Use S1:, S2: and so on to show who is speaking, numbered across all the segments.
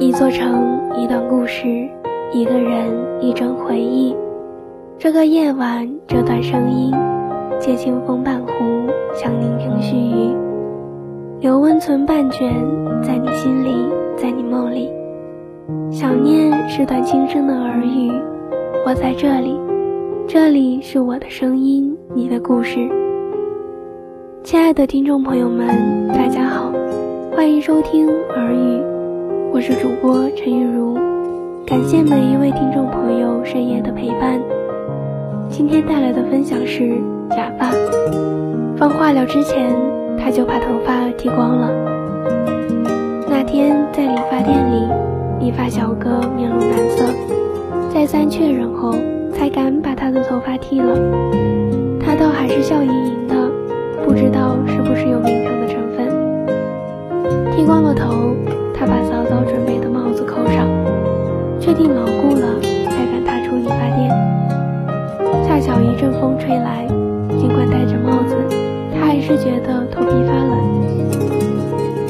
S1: 一座城，一段故事，一个人，一帧回忆。这个夜晚，这段声音，借清风半壶，向宁听絮语，留温存半卷，在你心里，在你梦里。想念是段轻声的耳语，我在这里，这里是我的声音，你的故事。亲爱的听众朋友们，大家好，欢迎收听耳语，我是主播陈玉茹，感谢每一位听众朋友深夜的陪伴。今天带来的分享是假发。放化疗之前，他就把头发剃光了。那天在理发店里，理发小哥面露难色，再三确认后，才敢把他的头发剃了。他倒还是笑盈盈的。不知道是不是有冰糖的成分。剃光了头，他把早准备的帽子扣上，确定牢固了，才敢踏出理发店。恰巧一阵风吹来，尽管戴着帽子，他还是觉得头皮发冷。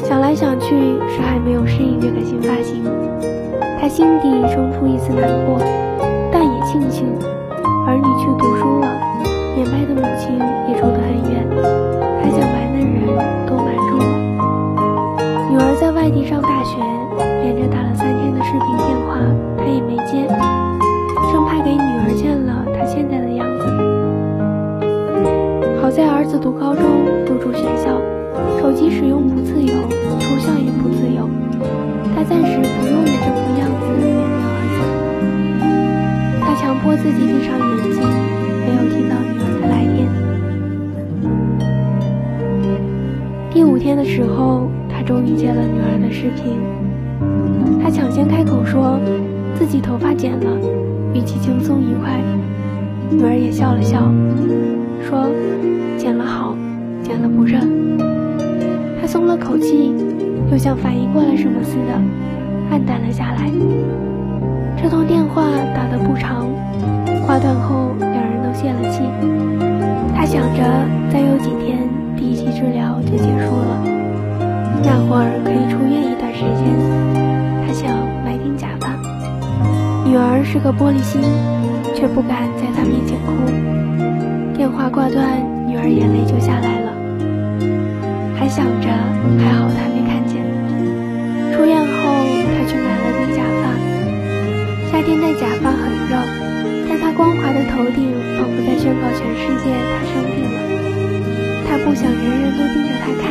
S1: 想来想去，是还没有适应这个新发型。他心底生出一丝难过，但也庆幸儿女去读书了，年迈的母亲也住得很远。他想埋嫩人都瞒住了。女儿在外地上大学，连着打了三天的视频电话，他也没接，生怕给女儿见了他现在的样子。好在儿子读高中，入住学校，手机使用不自由，出校也不自由，他暂时不用这副样子面对儿子。他强迫自己闭上眼睛，没有听到女儿的来电。第五天的时候，他终于接了女儿的视频。他抢先开口说，自己头发剪了，语气轻松愉快。女儿也笑了笑，说：“剪了好，剪了不热。”他松了口气，又像反应过来什么似的，黯淡了下来。这通电话打得不长，挂断后，两人都泄了气。他想着，再有几天。第一期治疗就结束了，那会儿可以出院时间。他想买顶假发。女儿是个玻璃心，却不敢在他面前哭。电话挂断，女儿眼泪就下来了。还想着还好他没看见。出院后，他去买了顶假发。夏天戴假发很热，但他光滑的头顶仿佛在宣告全世界他生病了。他不想人人都盯着他看，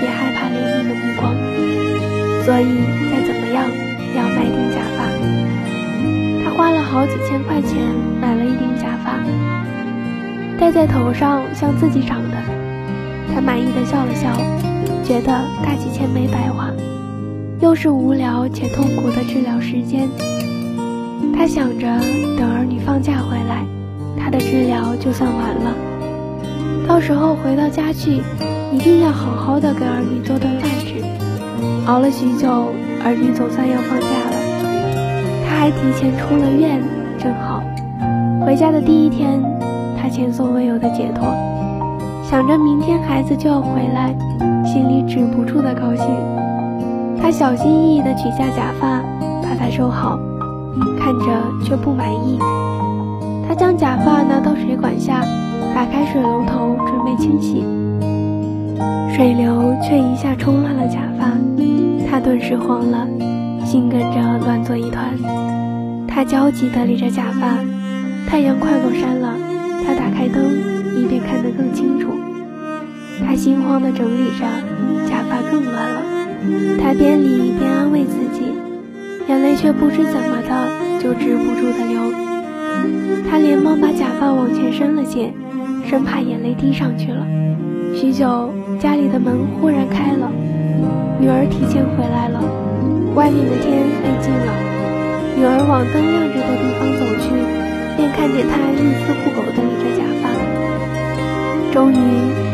S1: 也害，所以再怎么样也要买顶假发。他花了好几千块钱买了一顶假发，戴在头上像自己长的。他满意的笑了笑，觉得大几千没白花，又是无聊且痛苦的治疗时间。他想着等儿女放假回来，他的治疗就算完了。到时候回到家去，一定要好好的给儿女做顿饭。熬了许久，儿女总算要放假了，他还提前出了院，正好。回家的第一天，他前所未有的解脱，想着明天孩子就要回来，心里止不住的高兴。他小心翼翼地取下假发，把它收好，看着却不满意。他将假发拿到水管下。打开水龙头准备清洗，水流却一下冲乱了假发，他顿时慌了，心跟着乱作一团。他焦急地理着假发，太阳快落山了，他打开灯，以便看得更清楚。他心慌地整理着，假发更乱了。他边理边安慰自己，眼泪却不知怎么的就止不住的流。他连忙把假发往前伸了些。生怕眼泪滴上去了。许久，家里的门忽然开了，女儿提前回来了。外面的天黑尽了，女儿往灯亮着的地方走去，便看见她一丝不苟地理着假发。终于，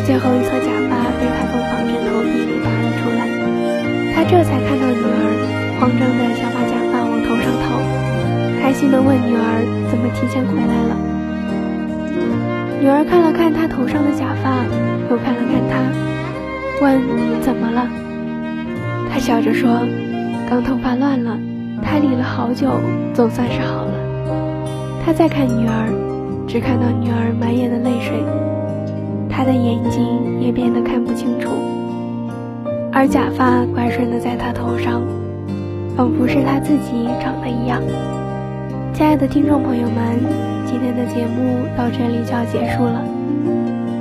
S1: 最后一撮假发被她从仿真头皮里拔了出来。他这才看到女儿，慌张地想把假发往头上套，开心地问女儿：“怎么提前回来了？”女儿看了看他头上的假发，又看了看他，问：“怎么了？”他笑着说：“刚头发乱了，她理了好久，总算是好了。他再看女儿，只看到女儿满眼的泪水，他的眼睛也变得看不清楚。而假发乖顺的在他头上，仿佛是他自己长得一样。亲爱的听众朋友们，今天的节目到这里就要结束了。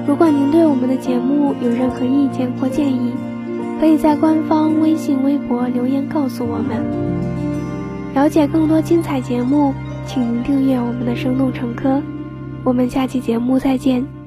S1: 如果您对我们的节目有任何意见或建议，可以在官方微信、微博留言告诉我们。了解更多精彩节目，请您订阅我们的《生动成科》。我们下期节目再见。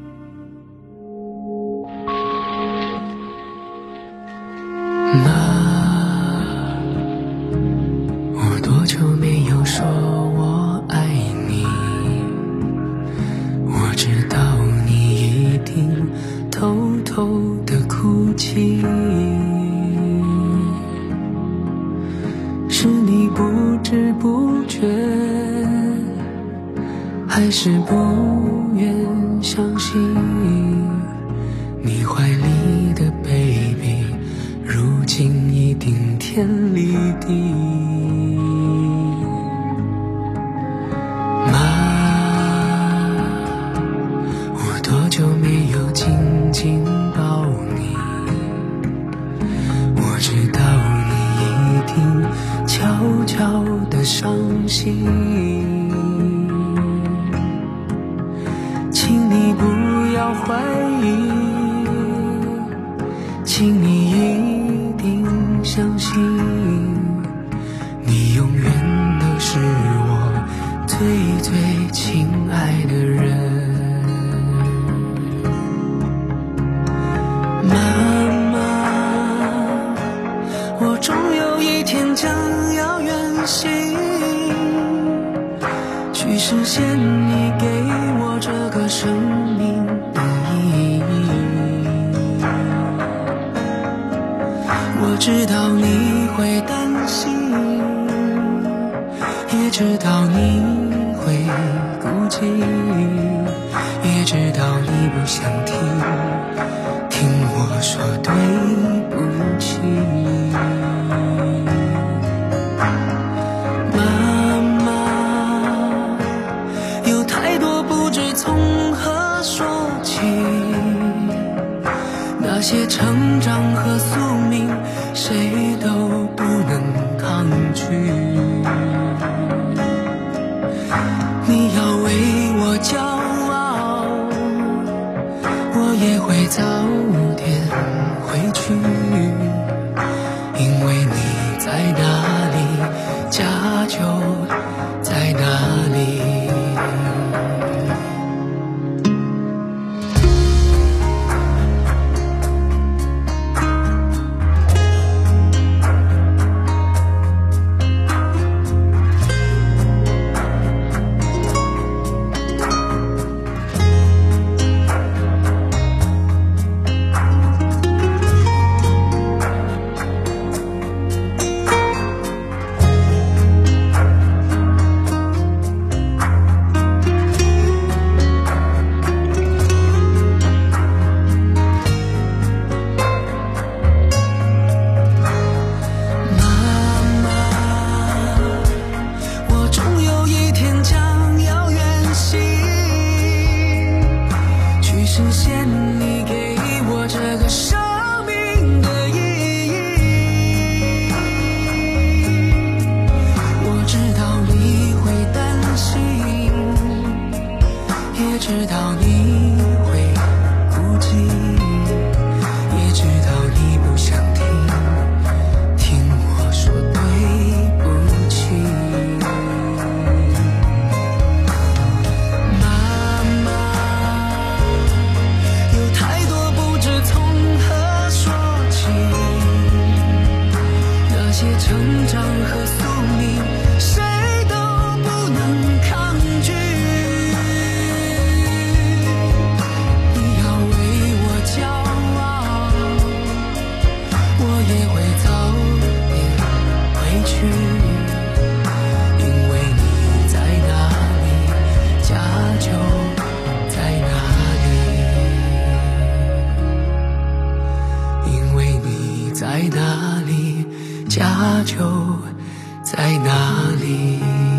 S2: 还是不愿相信，你怀里的 baby，如今已顶天立地。妈，我多久没有紧紧抱你？我知道你一定悄悄的伤心。相信，你永远都是我最最亲爱的人。妈妈，我终有一天将要远行，去实现你知道你会孤寂，也知道你不想听，听我说对不起。妈妈，有太多不知从何说起，那些成长和宿命。谁都不能抗拒。你要为我骄傲，我也会早点回去，因为你在哪里，家就在哪里。他就在那里。